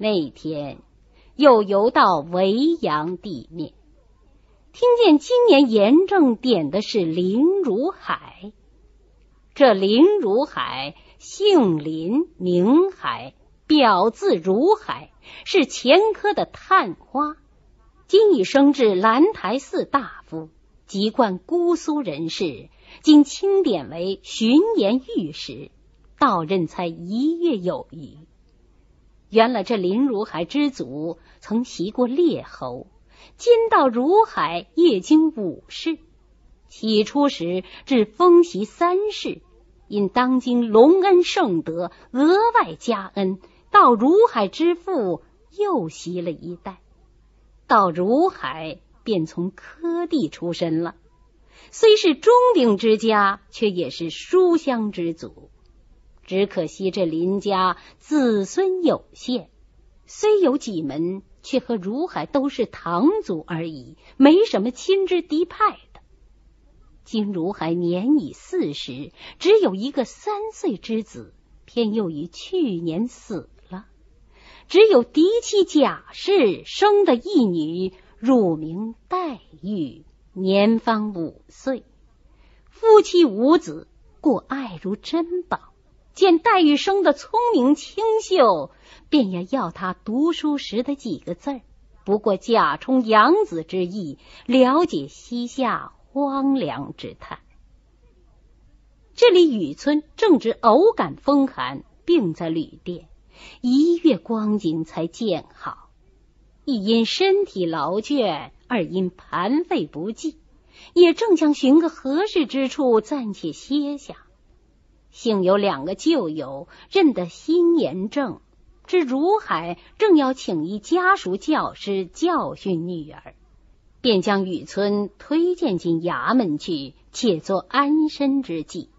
那天又游到维扬地面，听见今年严正点的是林如海。这林如海姓林，名海，表字如海，是前科的探花，今已升至兰台寺大夫，籍贯姑苏人士，经清点为巡盐御史，到任才一月有余。原来这林如海之祖曾袭过列侯，今到如海业经武士，起初时至封袭三世。因当今隆恩圣德，额外加恩，到如海之父又袭了一代，到如海便从科第出身了。虽是中鼎之家，却也是书香之族。只可惜这林家子孙有限，虽有几门，却和如海都是堂族而已，没什么亲支嫡派的。今如海年已四十，只有一个三岁之子，偏又于去年死了。只有嫡妻贾氏生的一女，乳名黛玉，年方五岁。夫妻无子，故爱如珍宝。见黛玉生的聪明清秀，便也要她读书时的几个字儿。不过假充养子之意，了解西夏。荒凉之态。这里雨村正值偶感风寒，病在旅店，一月光景才见好。一因身体劳倦，二因盘费不济，也正想寻个合适之处暂且歇下。幸有两个旧友认得心严正，知如海正要请一家属教师教训女儿。便将雨村推荐进衙门去，且做安身之计。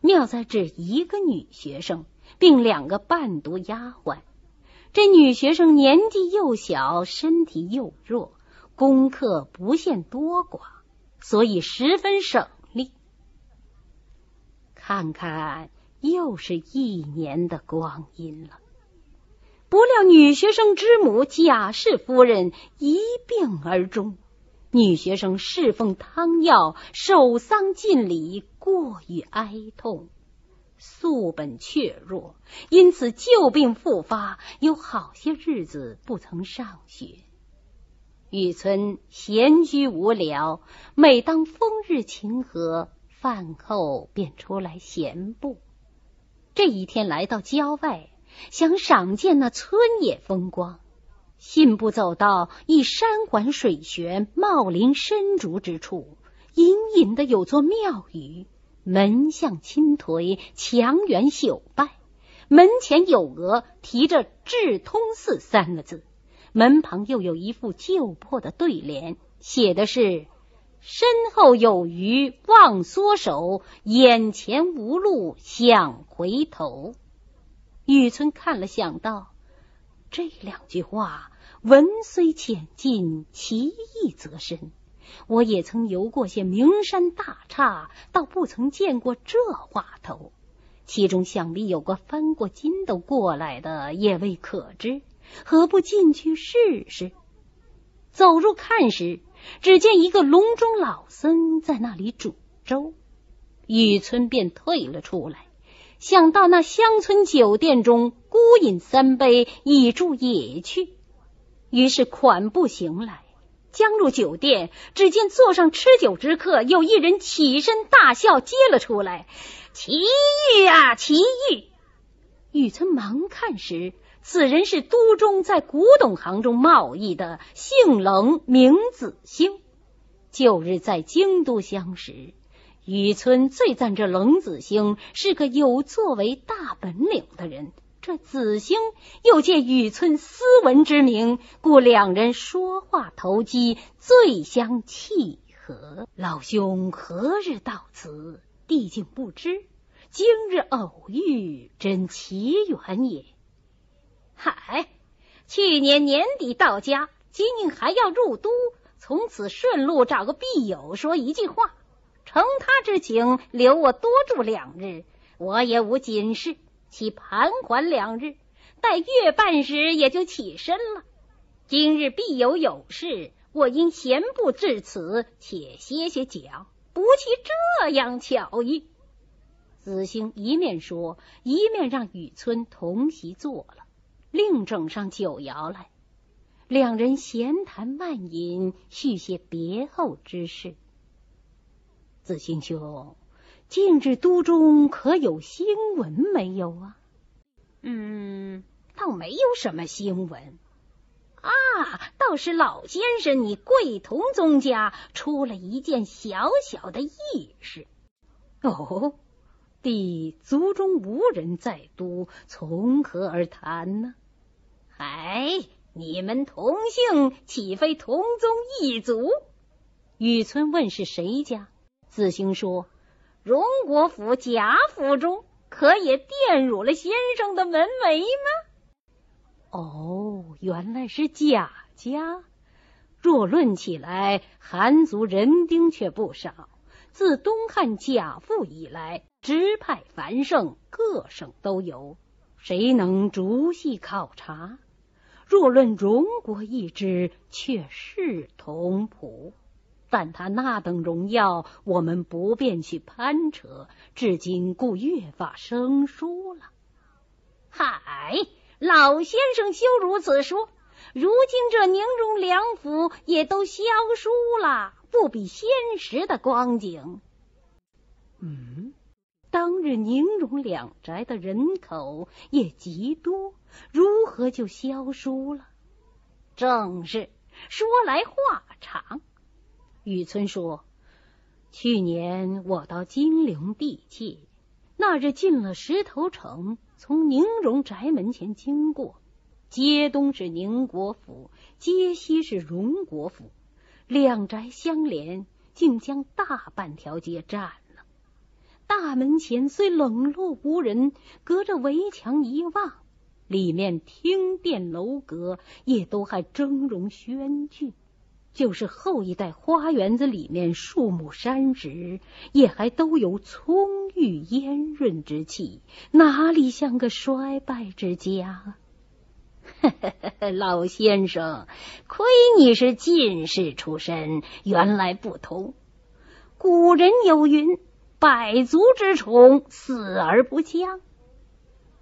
妙在只一个女学生，并两个伴读丫鬟。这女学生年纪又小，身体又弱，功课不限多寡，所以十分省。看看，又是一年的光阴了。不料女学生之母贾氏夫人一病而终，女学生侍奉汤药，守丧尽礼，过于哀痛，素本怯弱，因此旧病复发，有好些日子不曾上学。雨村闲居无聊，每当风日晴和，饭后便出来闲步。这一天来到郊外。想赏见那村野风光，信步走到一山环水悬、茂林深竹之处，隐隐的有座庙宇，门向青颓，墙垣朽败，门前有额提着“智通寺”三个字，门旁又有一副旧破的对联，写的是“身后有余忘缩手，眼前无路想回头”。雨村看了，想到这两句话，文虽浅近，其意则深。我也曾游过些名山大刹，倒不曾见过这话头。其中想必有个翻过筋斗过来的，也未可知。何不进去试试？走入看时，只见一个笼中老僧在那里煮粥，雨村便退了出来。想到那乡村酒店中孤饮三杯，以助野趣，于是款步行来。将入酒店，只见座上吃酒之客，有一人起身大笑，接了出来：“奇遇啊，奇遇！”雨村忙看时，此人是都中在古董行中贸易的，姓冷，名子兴，旧日在京都相识。雨村最赞这冷子兴是个有作为、大本领的人。这子兴又借雨村斯文之名，故两人说话投机，最相契合。老兄何日到此？弟竟不知。今日偶遇，真奇缘也。嗨，去年年底到家，今还要入都，从此顺路找个必友说一句话。承他之情，留我多住两日，我也无紧事，其盘桓两日。待月半时也就起身了。今日必有有事，我因闲步至此，且歇歇脚，不去这样巧意。子兴一面说，一面让雨村同席坐了，另整上酒肴来。两人闲谈慢饮，叙些别后之事。子兴兄，近日都中可有新闻没有啊？嗯，倒没有什么新闻啊，倒是老先生你贵同宗家出了一件小小的异事。哦，弟族中无人在都，从何而谈呢？哎。你们同姓岂非同宗一族？雨村问是谁家？子兴说：荣国府贾府中，可也玷辱了先生的门楣吗？哦，原来是贾家。若论起来，韩族人丁却不少。自东汉贾父以来，支派繁盛，各省都有。谁能逐细考察？若论荣国一支，却是同谱，但他那等荣耀，我们不便去攀扯，至今故越发生疏了。嗨，老先生休如此说，如今这宁荣两府也都消疏了，不比先时的光景。嗯。当日宁荣两宅的人口也极多，如何就消疏了？正是说来话长。雨村说：“去年我到金陵地界，那日进了石头城，从宁荣宅门前经过，街东是宁国府，街西是荣国府，两宅相连，竟将大半条街占。”大门前虽冷落无人，隔着围墙一望，里面厅殿楼阁也都还峥嵘轩峻。就是后一代花园子里面树木山石，也还都有葱郁烟润之气，哪里像个衰败之家？老先生，亏你是进士出身，原来不同。古人有云。百足之虫，死而不僵。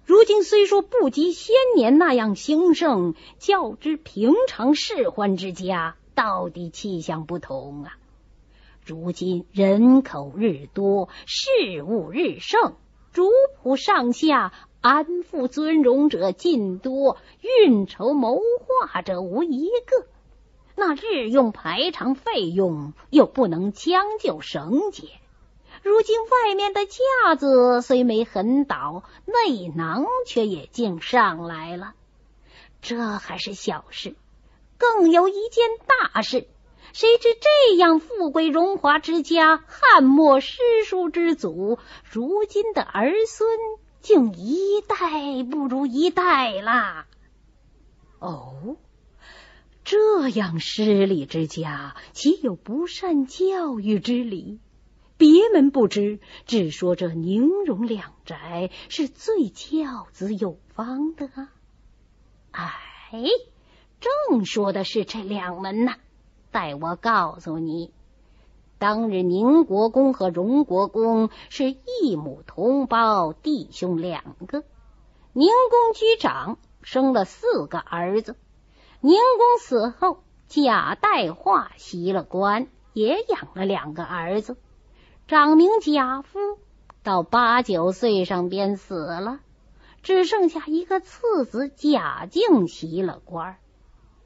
如今虽说不及先年那样兴盛，较之平常世宦之家，到底气象不同啊！如今人口日多，事物日盛，主仆上下安富尊荣者尽多，运筹谋划者无一个。那日用排场费用又不能将就省俭。如今外面的架子虽没横倒，内囊却也竟上来了。这还是小事，更有一件大事。谁知这样富贵荣华之家，汉末诗书之祖，如今的儿孙竟一代不如一代啦！哦，这样失礼之家，岂有不善教育之理？别门不知，只说这宁荣两宅是最教子有方的。哎，正说的是这两门呢。待我告诉你，当日宁国公和荣国公是一母同胞，弟兄两个。宁公居长，生了四个儿子。宁公死后，贾代化袭了官，也养了两个儿子。长名贾夫，到八九岁上便死了，只剩下一个次子贾敬袭了官。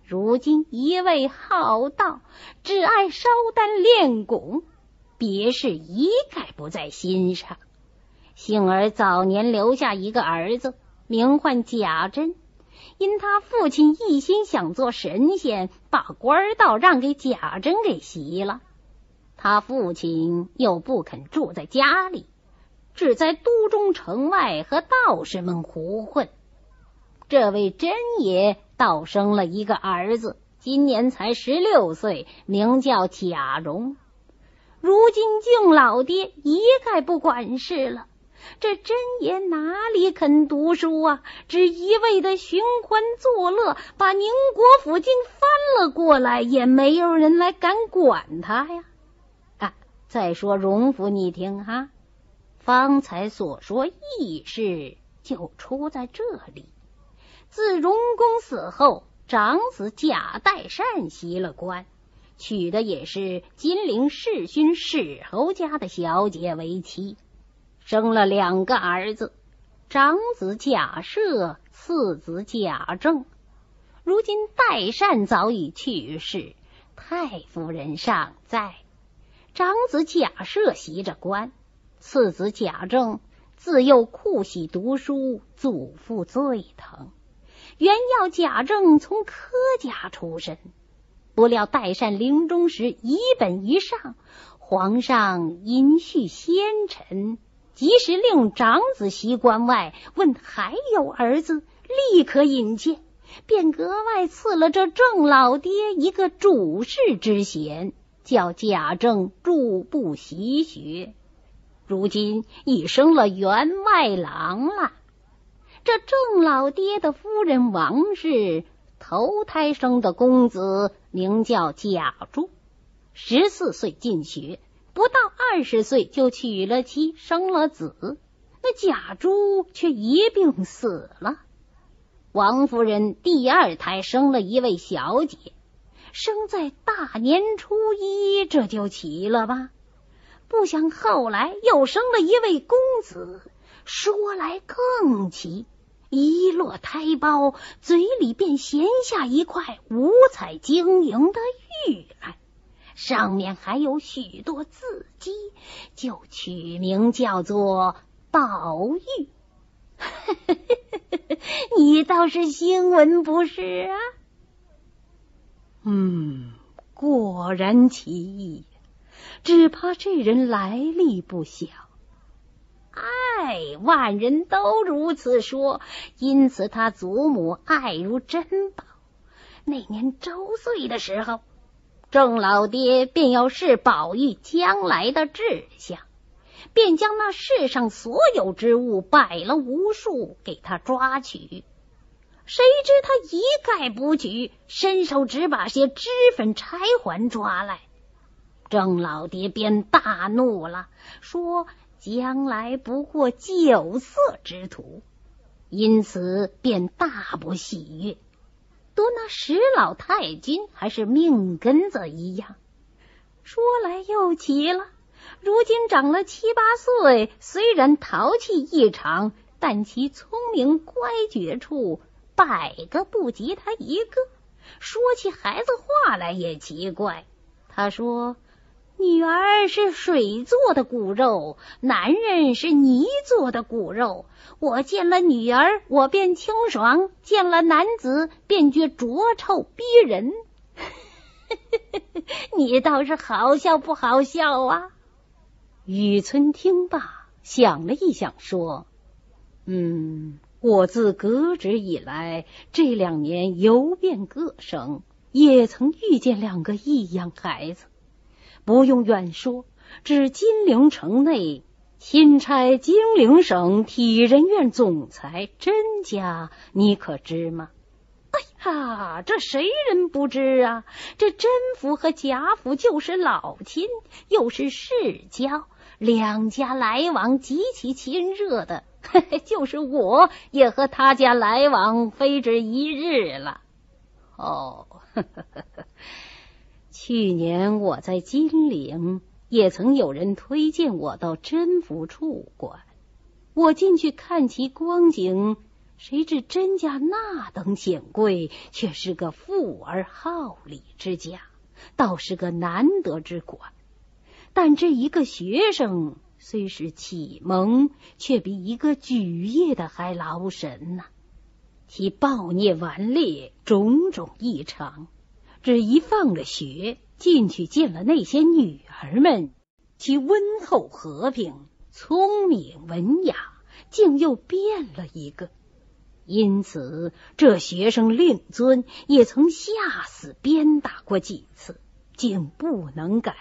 如今一味好道，只爱烧丹炼汞，别事一概不在心上。幸而早年留下一个儿子，名唤贾珍，因他父亲一心想做神仙，把官道让给贾珍给袭了。他父亲又不肯住在家里，只在都中城外和道士们胡混。这位真爷倒生了一个儿子，今年才十六岁，名叫贾蓉。如今敬老爹一概不管事了，这真爷哪里肯读书啊？只一味的寻欢作乐，把宁国府竟翻了过来，也没有人来敢管他呀！再说荣府，你听哈，方才所说异事就出在这里。自荣公死后，长子贾代善袭了官，娶的也是金陵世勋史侯家的小姐为妻。生了两个儿子，长子贾赦，次子贾政。如今代善早已去世，太夫人尚在。长子贾赦袭着官，次子贾政自幼酷喜读书，祖父最疼。原要贾政从科家出身，不料代善临终时一本一上，皇上因恤先臣。即时令长子袭关外，问还有儿子，立刻引见，便格外赐了这郑老爹一个主事之衔，叫贾政入部习学。如今已升了员外郎了。这郑老爹的夫人王氏头胎生的公子，名叫贾珠，十四岁进学。不到二十岁就娶了妻，生了子。那贾珠却一病死了。王夫人第二胎生了一位小姐，生在大年初一，这就奇了吧？不想后来又生了一位公子，说来更奇，一落胎包，嘴里便衔下一块五彩晶莹的玉来。上面还有许多字迹，就取名叫做宝玉。你倒是新闻不是啊？嗯，果然奇异，只怕这人来历不小。哎，万人都如此说，因此他祖母爱如珍宝。那年周岁的时候。郑老爹便要试宝玉将来的志向，便将那世上所有之物摆了无数给他抓取。谁知他一概不举，伸手只把些脂粉柴环抓来。郑老爹便大怒了，说将来不过酒色之徒，因此便大不喜悦。说那石老太君还是命根子一样。说来又奇了，如今长了七八岁，虽然淘气异常，但其聪明乖觉处百个不及他一个。说起孩子话来也奇怪，他说。女儿是水做的骨肉，男人是泥做的骨肉。我见了女儿，我便清爽；见了男子，便觉浊臭逼人。你倒是好笑不好笑啊？雨村听罢，想了一想，说：“嗯，我自革职以来，这两年游遍各省，也曾遇见两个异样孩子。”不用远说，至金陵城内，钦差金陵省体仁院总裁甄家，你可知吗？哎呀，这谁人不知啊？这甄府和贾府就是老亲，又是世交，两家来往极其亲热的。嘿嘿，就是我也和他家来往非止一日了。哦。呵呵呵呵去年我在金陵，也曾有人推荐我到甄府处管。我进去看其光景，谁知甄家那等显贵，却是个富而好礼之家，倒是个难得之管。但这一个学生虽是启蒙，却比一个举业的还劳神呢。其暴虐顽劣，种种异常。只一放了学，进去见了那些女儿们，其温厚和平、聪明文雅，竟又变了一个。因此，这学生令尊也曾吓死鞭打过几次，竟不能改。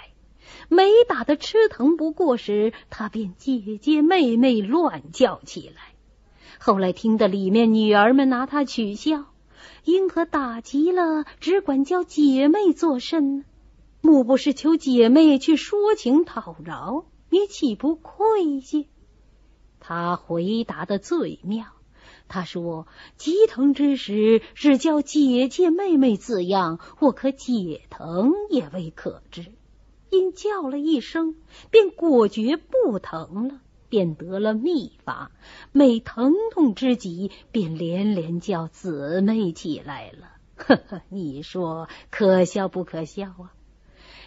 每打的吃疼不过时，他便姐姐妹妹乱叫起来。后来听得里面女儿们拿他取笑，因何打急了只管叫姐妹作甚？莫不是求姐妹去说情讨饶？你岂不愧疚？他回答的最妙。他说：“急疼之时，只叫姐姐妹妹字样，或可解疼，也未可知。因叫了一声，便果觉不疼了，便得了秘法。每疼痛之极，便连连叫姊妹起来了。呵呵，你说可笑不可笑啊？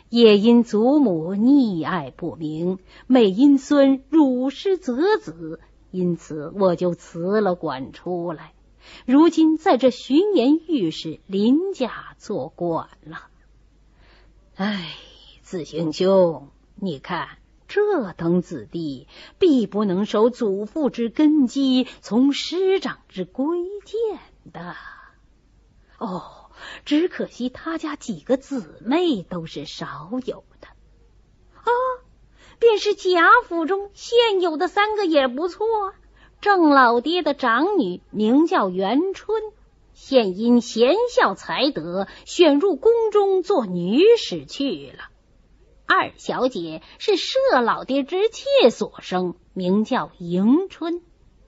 也因祖母溺爱不明，每因孙辱师责子。”因此，我就辞了官出来，如今在这巡盐御史林家做管了。哎，子行兄，你看这等子弟，必不能守祖父之根基，从师长之规谏的。哦，只可惜他家几个姊妹都是少有的啊。便是贾府中现有的三个也不错。郑老爹的长女名叫元春，现因贤孝才德，选入宫中做女史去了。二小姐是舍老爹之妾所生，名叫迎春。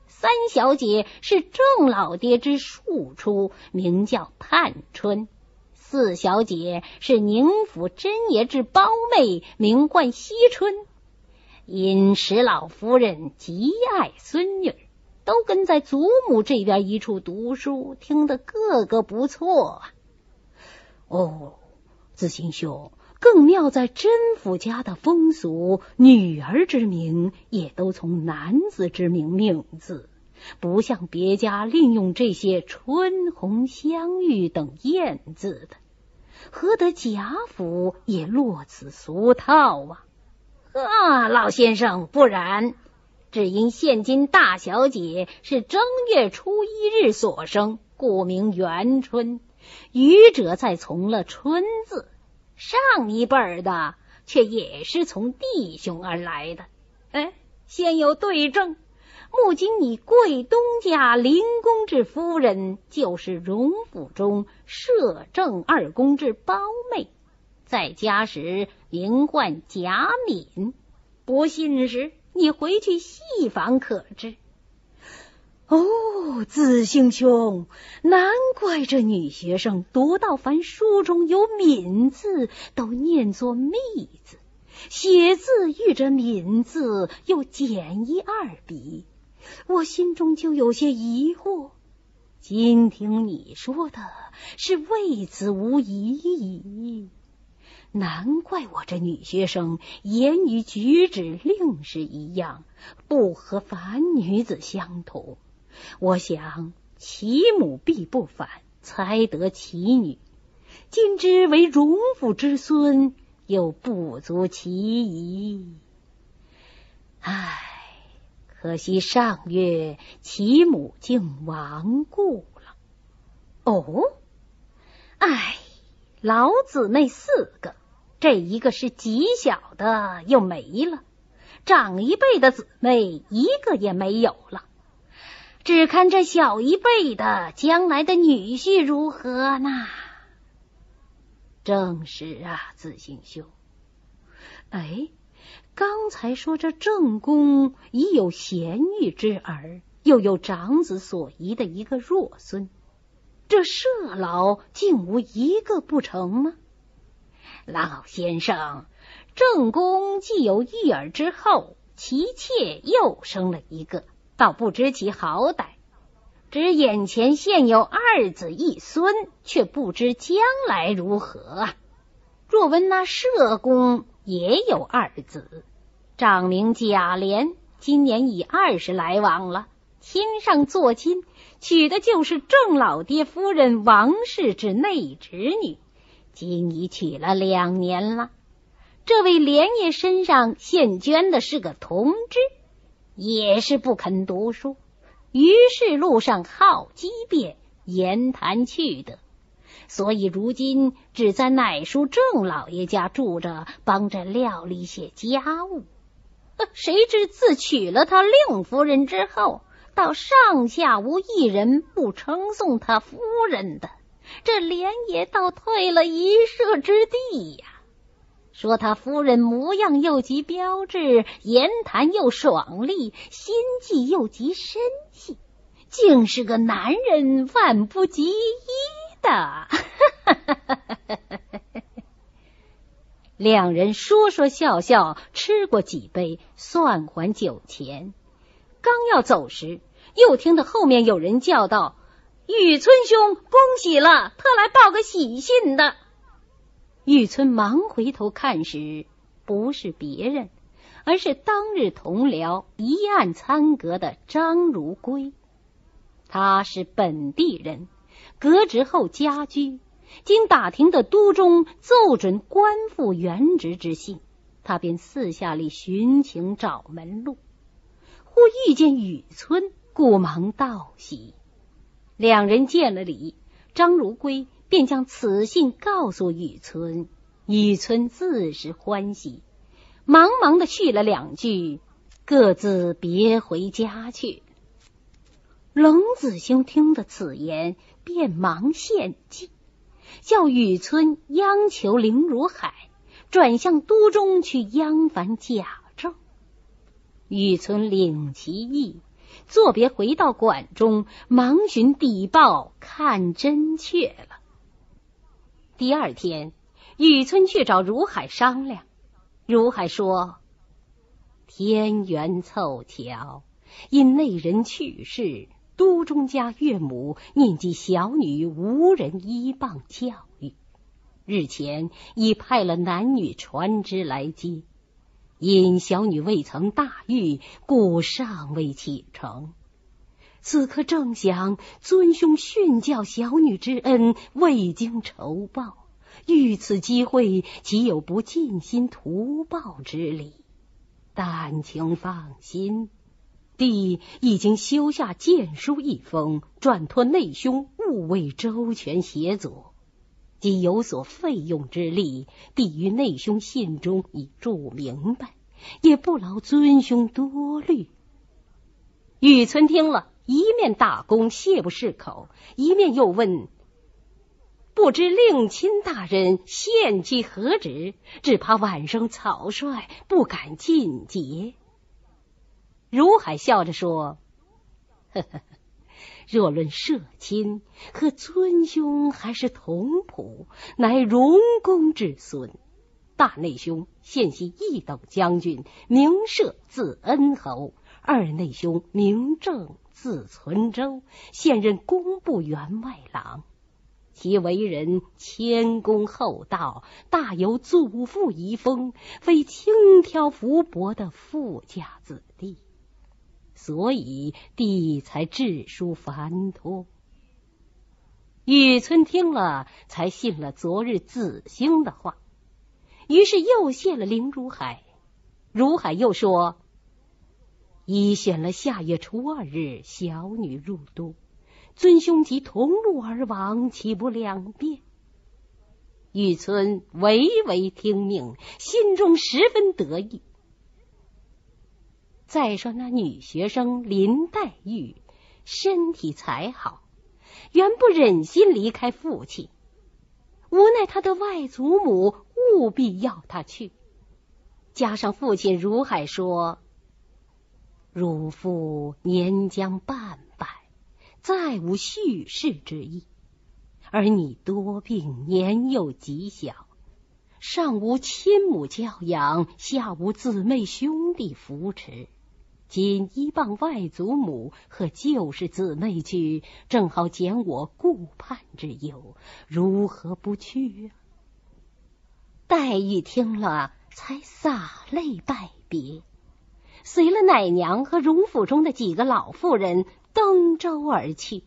三小姐是郑老爹之庶出，名叫探春。四小姐是宁府真爷之胞妹，名唤惜春。因石老夫人极爱孙女，都跟在祖母这边一处读书，听得个个不错。哦，子行兄，更妙在甄府家的风俗，女儿之名也都从男子之名命字，不像别家另用这些春红香玉等艳字的。何得贾府也落此俗套啊？啊，老先生，不然，只因现今大小姐是正月初一日所生，故名元春。愚者再从了春字，上一辈的却也是从弟兄而来的。哎，先有对证。目今你贵东家林公之夫人，就是荣府中摄政二公之胞妹。在家时名唤贾敏，不信时你回去细访可知。哦，子兴兄，难怪这女学生读到凡书中有“敏”字，都念作“密”字，写字遇着“敏”字又减一二笔，我心中就有些疑惑。今听你说的是为此无疑矣。难怪我这女学生言语举止另是一样，不和凡女子相同。我想其母必不凡，才得其女。今之为荣府之孙，又不足其宜。唉，可惜上月其母竟亡故了。哦，唉，老姊妹四个。这一个是极小的，又没了；长一辈的姊妹一个也没有了。只看这小一辈的将来的女婿如何呢？正是啊，子行兄。哎，刚才说这正宫已有贤玉之儿，又有长子所遗的一个弱孙，这舍老竟无一个不成吗？老先生，正宫既有玉儿之后，其妾又生了一个，倒不知其好歹。只眼前现有二子一孙，却不知将来如何啊！若闻那社公也有二子，长名贾琏，今年已二十来往了，亲上做亲，娶的就是郑老爹夫人王氏之内侄女。今已娶了两年了，这位莲爷身上现捐的是个铜枝，也是不肯读书，于是路上好机变，言谈趣的。所以如今只在乃叔郑老爷家住着，帮着料理些家务。谁知自娶了他令夫人之后，到上下无一人不称颂他夫人的，这连也倒退了一舍之地呀。说他夫人模样又极标致，言谈又爽利，心计又极深细，竟是个男人万不及一的。两人说说笑笑，吃过几杯，算还酒钱。刚要走时，又听到后面有人叫道：“雨村兄，恭喜了，特来报个喜信的。”玉村忙回头看时，不是别人，而是当日同僚一案参革的张如圭。他是本地人，革职后家居。经打听的都中奏准官复原职之信，他便四下里寻情找门路，忽遇见雨村，故忙道喜。两人见了礼，张如圭。便将此信告诉雨村，雨村自是欢喜，忙忙的续了两句，各自别回家去。冷子兴听得此言，便忙献计，叫雨村央求林如海转向都中去央凡贾政。雨村领其意，作别回到馆中，忙寻邸报看真确了。第二天，雨村去找如海商量。如海说：“天缘凑巧，因内人去世，都中家岳母念及小女无人依傍教育，日前已派了男女船只来接。因小女未曾大狱，故尚未启程。此刻正想尊兄训教小女之恩，未经酬报，遇此机会，岂有不尽心图报之理？但请放心，弟已经修下荐书一封，转托内兄务为周全协佐。即有所费用之力，弟于内兄信中已注明白，也不劳尊兄多虑。雨村听了。一面大功谢不释口，一面又问：“不知令亲大人献计何职？只怕晚生草率，不敢进节。”如海笑着说：“呵呵，若论社亲，可尊兄还是同仆，乃荣公之孙。大内兄现系一等将军，名社字恩侯；二内兄名正。”字存周，现任工部员外郎。其为人谦恭厚道，大有祖父遗风，非轻佻浮薄的富家子弟，所以弟才致书繁托。雨村听了，才信了昨日子兴的话，于是又谢了林如海。如海又说。已选了下月初二日，小女入都，尊兄即同路而往，岂不两便？玉村唯唯听命，心中十分得意。再说那女学生林黛玉，身体才好，原不忍心离开父亲，无奈他的外祖母务必要他去，加上父亲如海说。汝父年将半百，再无续世之意；而你多病，年幼极小，上无亲母教养，下无姊妹兄弟扶持，今依傍外祖母和旧世姊妹去，正好减我顾盼之忧，如何不去？黛玉听了，才洒泪拜别。随了奶娘和荣府中的几个老妇人登舟而去。